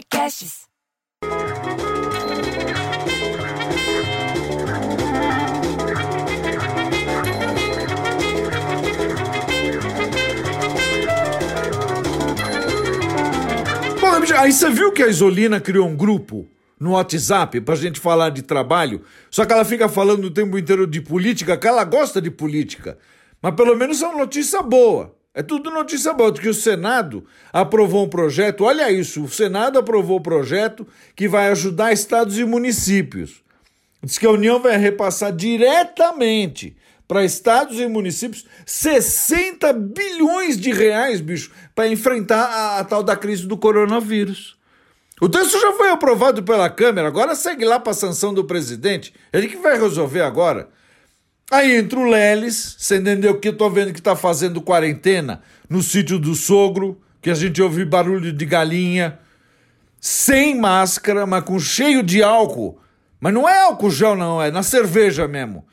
Podcasts. Bom, aí você viu que a Isolina criou um grupo no WhatsApp pra gente falar de trabalho, só que ela fica falando o tempo inteiro de política, que ela gosta de política. Mas pelo menos é uma notícia boa. É tudo notícia boa, porque o Senado aprovou um projeto, olha isso, o Senado aprovou o um projeto que vai ajudar estados e municípios. Diz que a União vai repassar diretamente para estados e municípios 60 bilhões de reais, bicho, para enfrentar a, a, tal da crise do coronavírus. O texto já foi aprovado pela Câmara, agora segue lá para a sanção do presidente. Ele que vai resolver agora. Aí entra o Leles, você entendeu que eu tô vendo que tá fazendo quarentena no sítio do sogro, que a gente ouve barulho de galinha, sem máscara, mas com cheio de álcool. Mas não é álcool gel, não, é na cerveja mesmo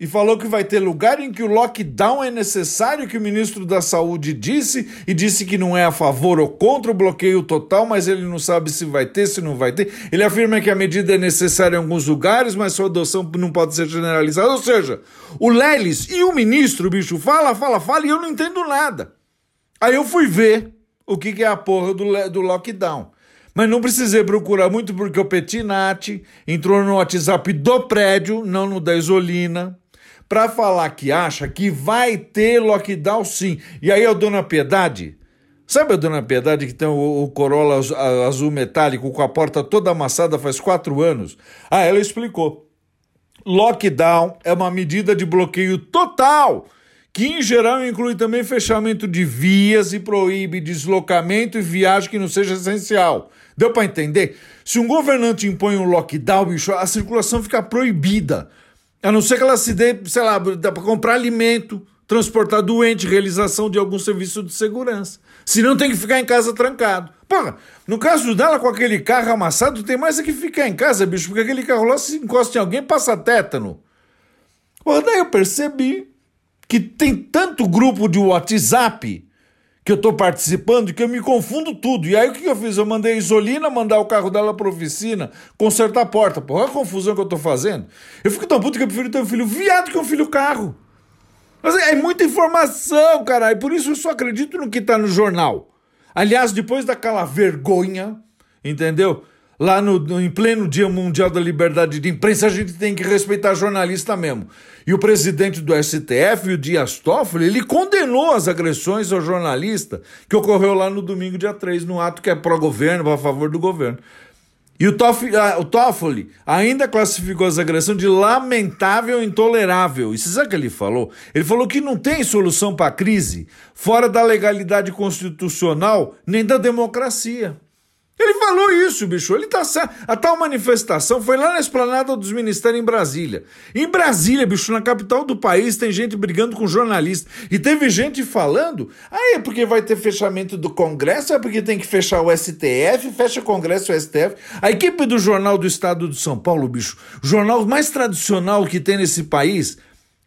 e falou que vai ter lugar em que o lockdown é necessário, que o ministro da Saúde disse, e disse que não é a favor ou contra o bloqueio total, mas ele não sabe se vai ter, se não vai ter. Ele afirma que a medida é necessária em alguns lugares, mas sua adoção não pode ser generalizada. Ou seja, o Lelis e o ministro, o bicho, fala, fala, fala, e eu não entendo nada. Aí eu fui ver o que, é a porra do, do lockdown. Mas não precisei procurar muito porque o Petinati entrou no WhatsApp do prédio, não no da Isolina, para falar que acha que vai ter lockdown sim. E aí a dona Piedade, sabe a dona Piedade que tem o, o Corolla azul metálico com a porta toda amassada faz quatro anos? Ah, ela explicou. Lockdown é uma medida de bloqueio total que em geral inclui também fechamento de vias e proíbe deslocamento e viagem que não seja essencial. Deu para entender? Se um governante impõe um lockdown, a circulação fica proibida. A não ser que ela se dê, sei lá, dá para comprar alimento, transportar doente, realização de algum serviço de segurança. Se não tem que ficar em casa trancado. Porra, no caso dela com aquele carro amassado, tem mais é que ficar em casa, bicho, porque aquele carro lá se encosta em alguém, passa tétano. Porra, daí eu percebi que tem tanto grupo de WhatsApp que eu estou participando que eu me confundo tudo. E aí o que eu fiz? Eu mandei a Isolina mandar o carro dela para oficina, consertar a porta. Olha a confusão que eu estou fazendo. Eu fico tão puto que eu prefiro ter um filho viado que um filho carro. Mas é, é muita informação, cara. E por isso eu só acredito no que está no jornal. Aliás, depois daquela vergonha, entendeu? Lá no, no, em pleno Dia Mundial da Liberdade de Imprensa, a gente tem que respeitar jornalista mesmo. E o presidente do STF, o Dias Toffoli, ele condenou as agressões ao jornalista que ocorreu lá no domingo, dia 3, no ato que é pró-governo, a favor do governo. E o Toffoli, o Toffoli ainda classificou as agressões de lamentável e intolerável. E você sabe o que ele falou? Ele falou que não tem solução para a crise fora da legalidade constitucional nem da democracia. Ele falou isso, bicho. Ele tá A tal manifestação foi lá na esplanada dos ministérios em Brasília. Em Brasília, bicho, na capital do país, tem gente brigando com jornalista. E teve gente falando: ah, é porque vai ter fechamento do Congresso, é porque tem que fechar o STF, fecha o Congresso o STF. A equipe do Jornal do Estado de São Paulo, bicho, jornal mais tradicional que tem nesse país,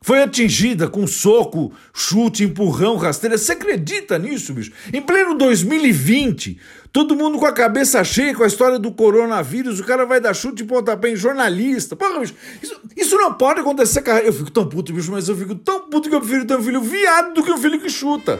foi atingida com soco, chute, empurrão, rasteira. Você acredita nisso, bicho? Em pleno 2020, todo mundo com a cabeça cheia com a história do coronavírus, o cara vai dar chute e pontapé em jornalista. Porra, bicho, isso, isso não pode acontecer, cara. Eu fico tão puto, bicho, mas eu fico tão puto que eu prefiro ter um filho viado do que um filho que chuta.